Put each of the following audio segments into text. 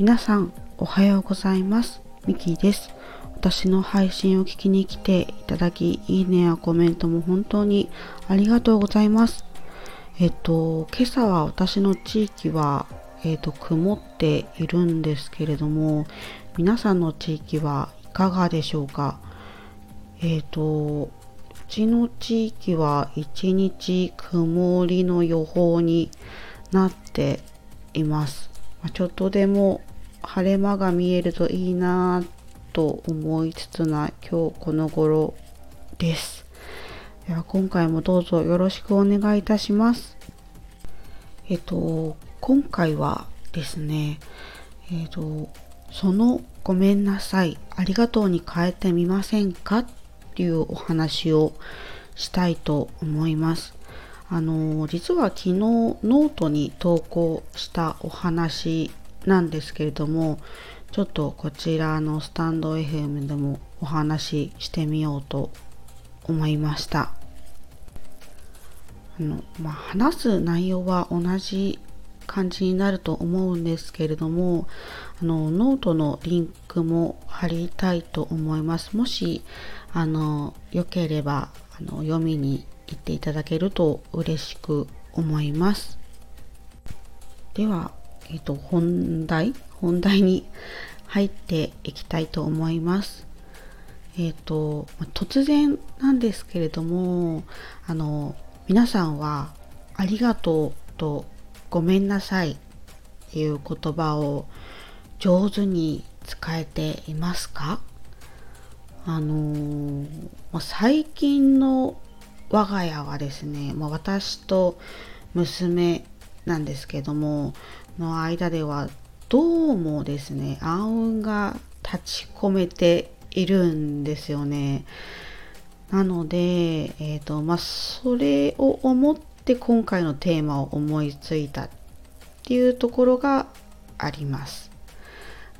皆さんおはようございます。ミキです。私の配信を聞きに来ていただきいいねやコメントも本当にありがとうございます。えっと今朝は私の地域はえっと曇っているんですけれども皆さんの地域はいかがでしょうか？えっとうちの地域は一日曇りの予報になっています。ちょっとでも晴れ間が見えるといいなと思いつつな今日この頃です。では今回もどうぞよろしくお願いいたします。えっと、今回はですね、えっと、そのごめんなさい、ありがとうに変えてみませんかっていうお話をしたいと思います。あの実は昨日ノートに投稿したお話なんですけれどもちょっとこちらのスタンド FM でもお話ししてみようと思いましたあの、まあ、話す内容は同じ感じになると思うんですけれどもあのノートのリンクも貼りたいと思いますもしあのよければあの読みに行っていただけると嬉しく思います。では、えっ、と、本題、本題に入っていきたいと思います。えっ、と、突然なんですけれども、あの、皆さんは、ありがとうとごめんなさいっていう言葉を上手に使えていますか？あの最近の我が家はですね、ま、私と娘なんですけどもの間ではどうもですね暗雲が立ち込めているんですよね。なので、えーとまあ、それを思って今回のテーマを思いついたっていうところがあります。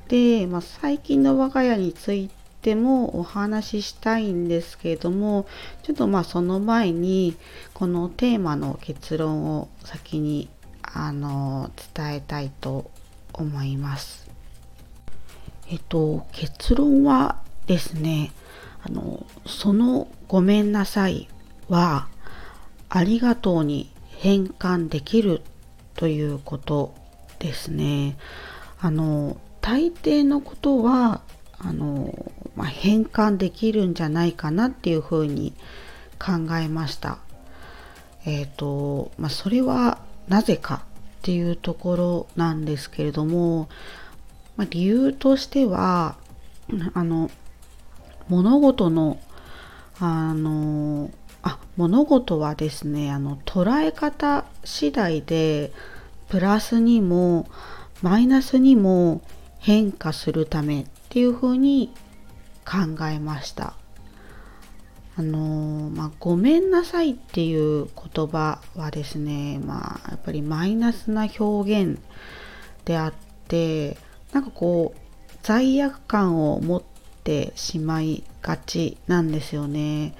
で、まあ、最近の我が家についててもお話ししたいんですけれどもちょっとまあその前にこのテーマの結論を先にあの伝えたいと思います。えっと結論はですねあのそのごめんなさいはありがとうに変換できるということですね。あの大抵のことはあの、まあ、変換できるんじゃないかなっていうふうに考えました。えっ、ー、と、まあ、それはなぜかっていうところなんですけれども、まあ、理由としてはあの物事のあのあ物事はですねあの捉え方次第でプラスにもマイナスにも変化するためっていうふうに考えました。あのまあ、ごめんなさいっていう言葉はですね、まあ、やっぱりマイナスな表現であってなんかこう罪悪感を持ってしまいがちなんですよね。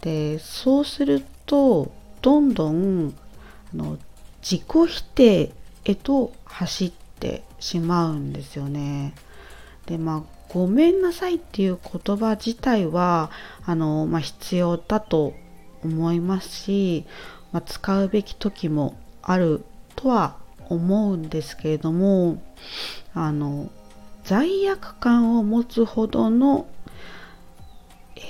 でそうするとどんどんあの自己否定へと走ってしまうんですよね。でまあごめんなさいっていう言葉自体はあの、まあ、必要だと思いますし、まあ、使うべき時もあるとは思うんですけれどもあの罪悪感を持つほどの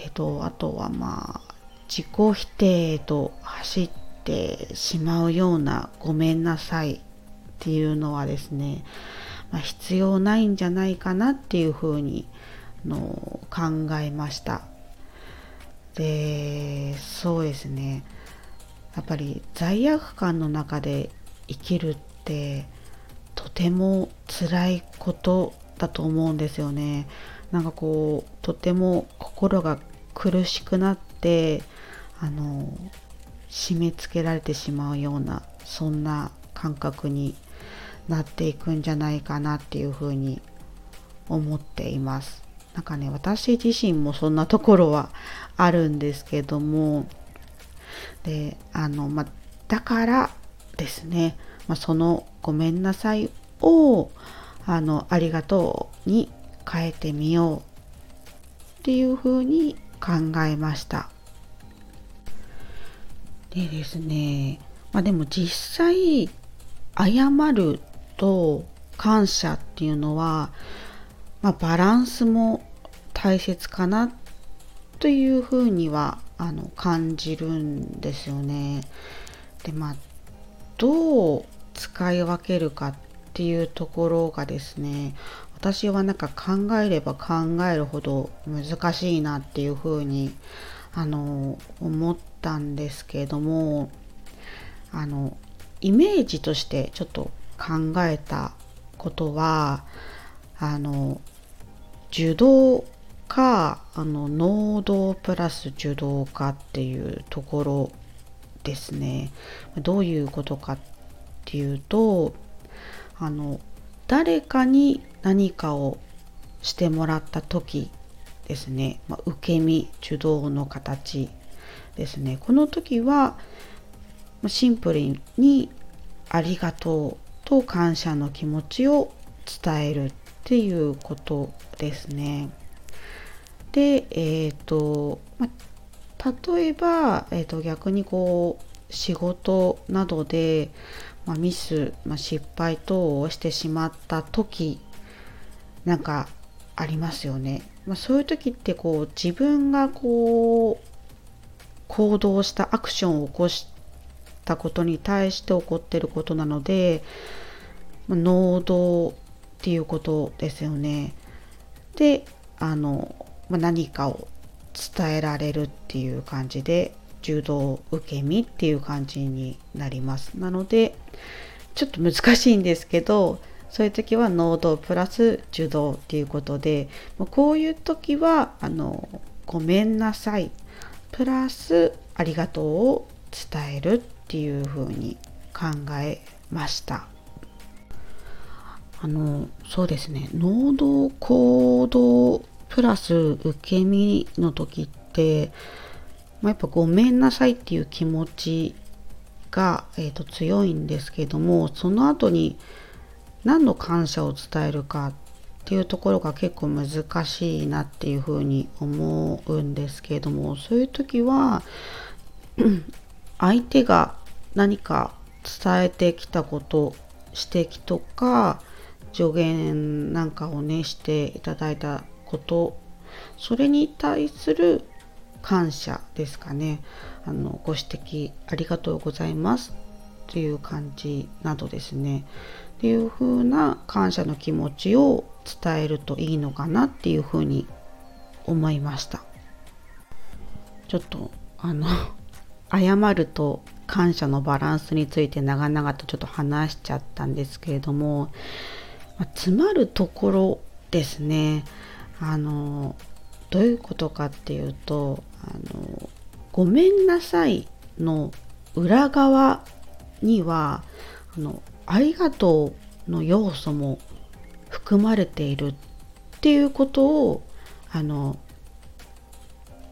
えーと、あとはまあ自己否定と走ってしまうようなごめんなさいっていうのはですねまあ、必要ないんじゃないかなっていうふうにの考えました。でそうですね。やっぱり罪悪感の中で生きるってとても辛いことだと思うんですよね。なんかこうとても心が苦しくなってあの締め付けられてしまうようなそんな感覚になっていくんじゃないかなっていうふうに思っています。なんかね私自身もそんなところはあるんですけども。であのまだからですね、まあ、そのごめんなさいをあのありがとうに変えてみようっていうふうに考えました。でですね。まあでも実際謝ると感謝っていうのは、まあ、バランスも大切かなというふうにはあの感じるんですよね。でまあどう使い分けるかっていうところがですね私はなんか考えれば考えるほど難しいなっていうふうにあの思ったんですけれどもあのイメージとしてちょっと考えたことはあの受動かあの能動プラス受動かっていうところですね。どういうことかっていうとあの誰かに何かをしてもらった時ですね、まあ、受け身受動の形ですね。この時はシンプルにありがとうと感謝の気持ちを伝えるっていうことですね。で、えっ、ー、と、ま、例えば、えーと、逆にこう仕事などで、まミス、ま失敗等をしてしまった時なんかありますよね。ま、そういう時ってこう自分がこう行動したアクションを起こしたことに対して起こってることなので、能動っていうことですよね。であのまあ、何かを伝えられるっていう感じで柔道受け身っていう感じになります。なのでちょっと難しいんですけどそういう時は能動プラス柔道っていうことでこういう時はあのごめんなさい。プラスありがとうを伝えるっていう風に考えました。あのそうですね。能動行動プラス受け身の時って、まあ、やっぱごめんなさいっていう気持ちが、えーと、強いんですけどもその後に何の感謝を伝えるかっていうところが結構難しいなっていうふうに思うんですけれどもそういう時は 相手が何か伝えてきたこと指摘とか助言なんかをねしていただいたこと。それに対する感謝ですかね。あのご指摘ありがとうございます。という感じなどですね。っていう風な感謝の気持ちを伝えるといいのかなっていう風に思いました。ちょっとあの 謝ると感謝のバランスについて長々とちょっと話しちゃったんですけれども、まあ、詰まるところですねあのどういうことかっていうとあのごめんなさいの裏側にはあのありがとうの要素も含まれているっていうことをあの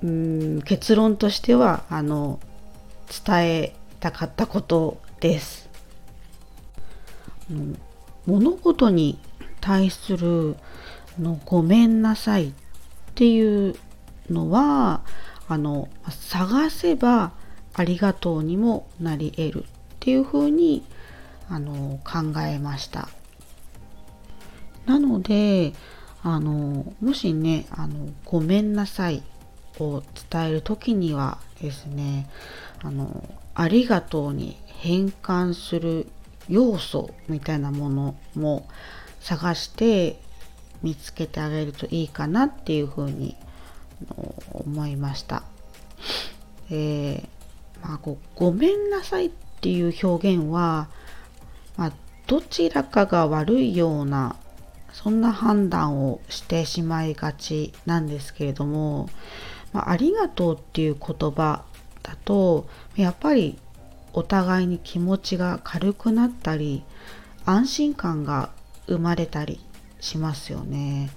うん結論としてはあの伝えたかったことです。物事に対するのごめんなさいっていうのはあの探せばありがとうにもなり得るっていうふうにあの考えました。なのであのもしねあのごめんなさいを伝える時にはですねあのありがとうに変換する要素みたいなものも探して見つけてあげるといいかなっていうふうに思いました。えー、まあ、ごごめんなさいっていう表現は、まあ、どちらかが悪いようなそんな判断をしてしまいがちなんですけれども、まあ、ありがとうっていう言葉だとやっぱりお互いに気持ちが軽くなったり安心感が生まれたりしますよね。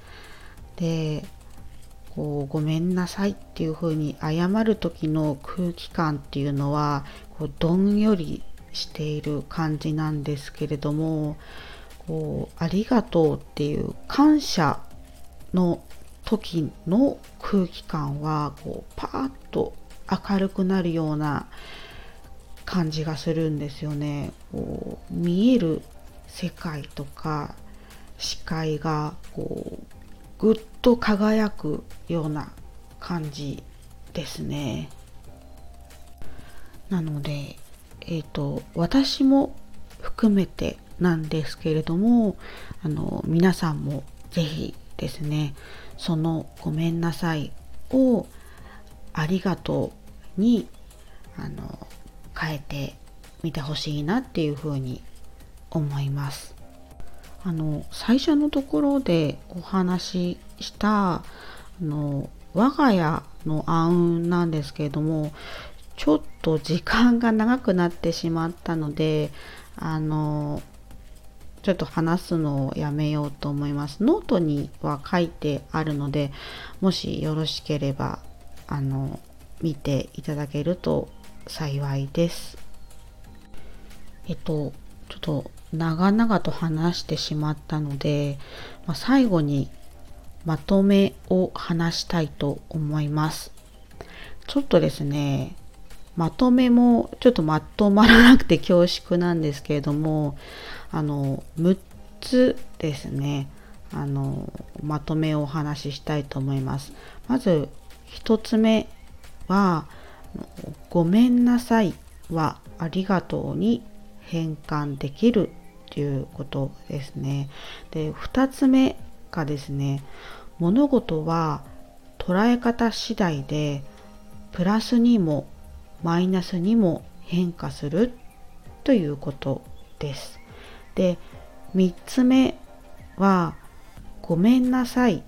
でこうごめんなさいっていう風に謝る時の空気感っていうのはこうどんよりしている感じなんですけれどもこうありがとうっていう感謝の時の空気感はこうパーッと明るくなるような感じがするんですよね。こう見える世界とか視界がこうぐっと輝くような感じですね。なので、え、ー、と私も含めてなんですけれどもあの皆さんも是非ですねその「ごめんなさい」を「ありがとう」にあの変えてみてほしいなっていうふうに思います。あの最初のところでお話ししたあの我が家の暗雲なんですけれどもちょっと時間が長くなってしまったのであのちょっと話すのをやめようと思います。ノートには書いてあるので、もしよろしければ、あの、見ていただけると幸いです。えっと、ちょっと長々と話してしまったので、まあ、最後にまとめを話したいと思います。ちょっとですね、まとめもちょっとまとまらなくて恐縮なんですけれどもあの6つですねあのまとめをお話ししたいと思います。まず1つ目は「ごめんなさい」は「ありがとう」に変換できるということですね。で2つ目がですね物事は捉え方次第でプラスにもマイナスにも変化するということです。で3つ目は「ごめんなさい」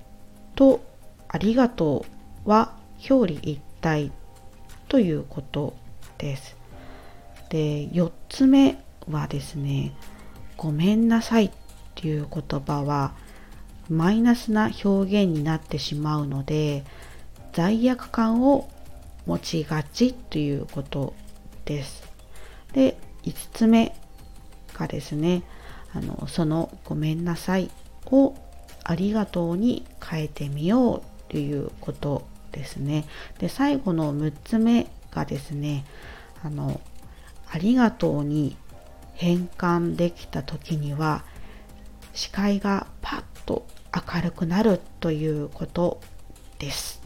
と「ありがとう」は表裏一体ということです。で4つ目はですね「ごめんなさい」っていう言葉はマイナスな表現になってしまうので罪悪感を持ちがちということです。で5つ目がですねあのその「ごめんなさい」を「ありがとう」に変えてみようということですね。で最後の6つ目がですねあの「ありがとう」に変換できた時には視界がパッと明るくなるということです。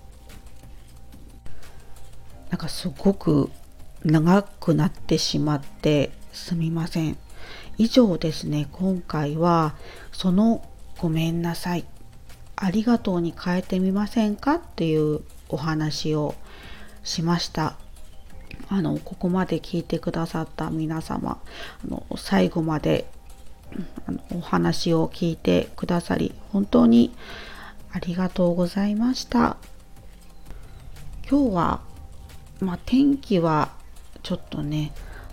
なんかすごく長くなってしまってすみません。以上ですね、今回はそのごめんなさい、ありがとうに変えてみませんかっていうお話をしました。あの、ここまで聞いてくださった皆様、あの最後まであのお話を聞いてくださり、本当にありがとうございました。今日はまあ、天気はちょっとね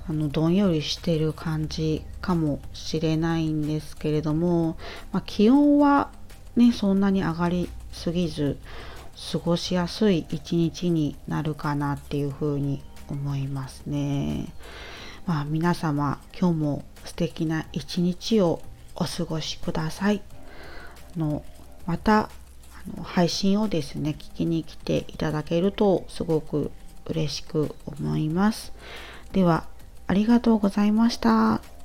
あのどんよりしてる感じかもしれないんですけれども、まあ、気温はねそんなに上がりすぎず過ごしやすい一日になるかなっていうふうに思いますね。まあ皆様今日も素敵な一日をお過ごしください。あのまたあの配信をですね聞きに来ていただけるとすごく嬉しく思います。では、ありがとうございました。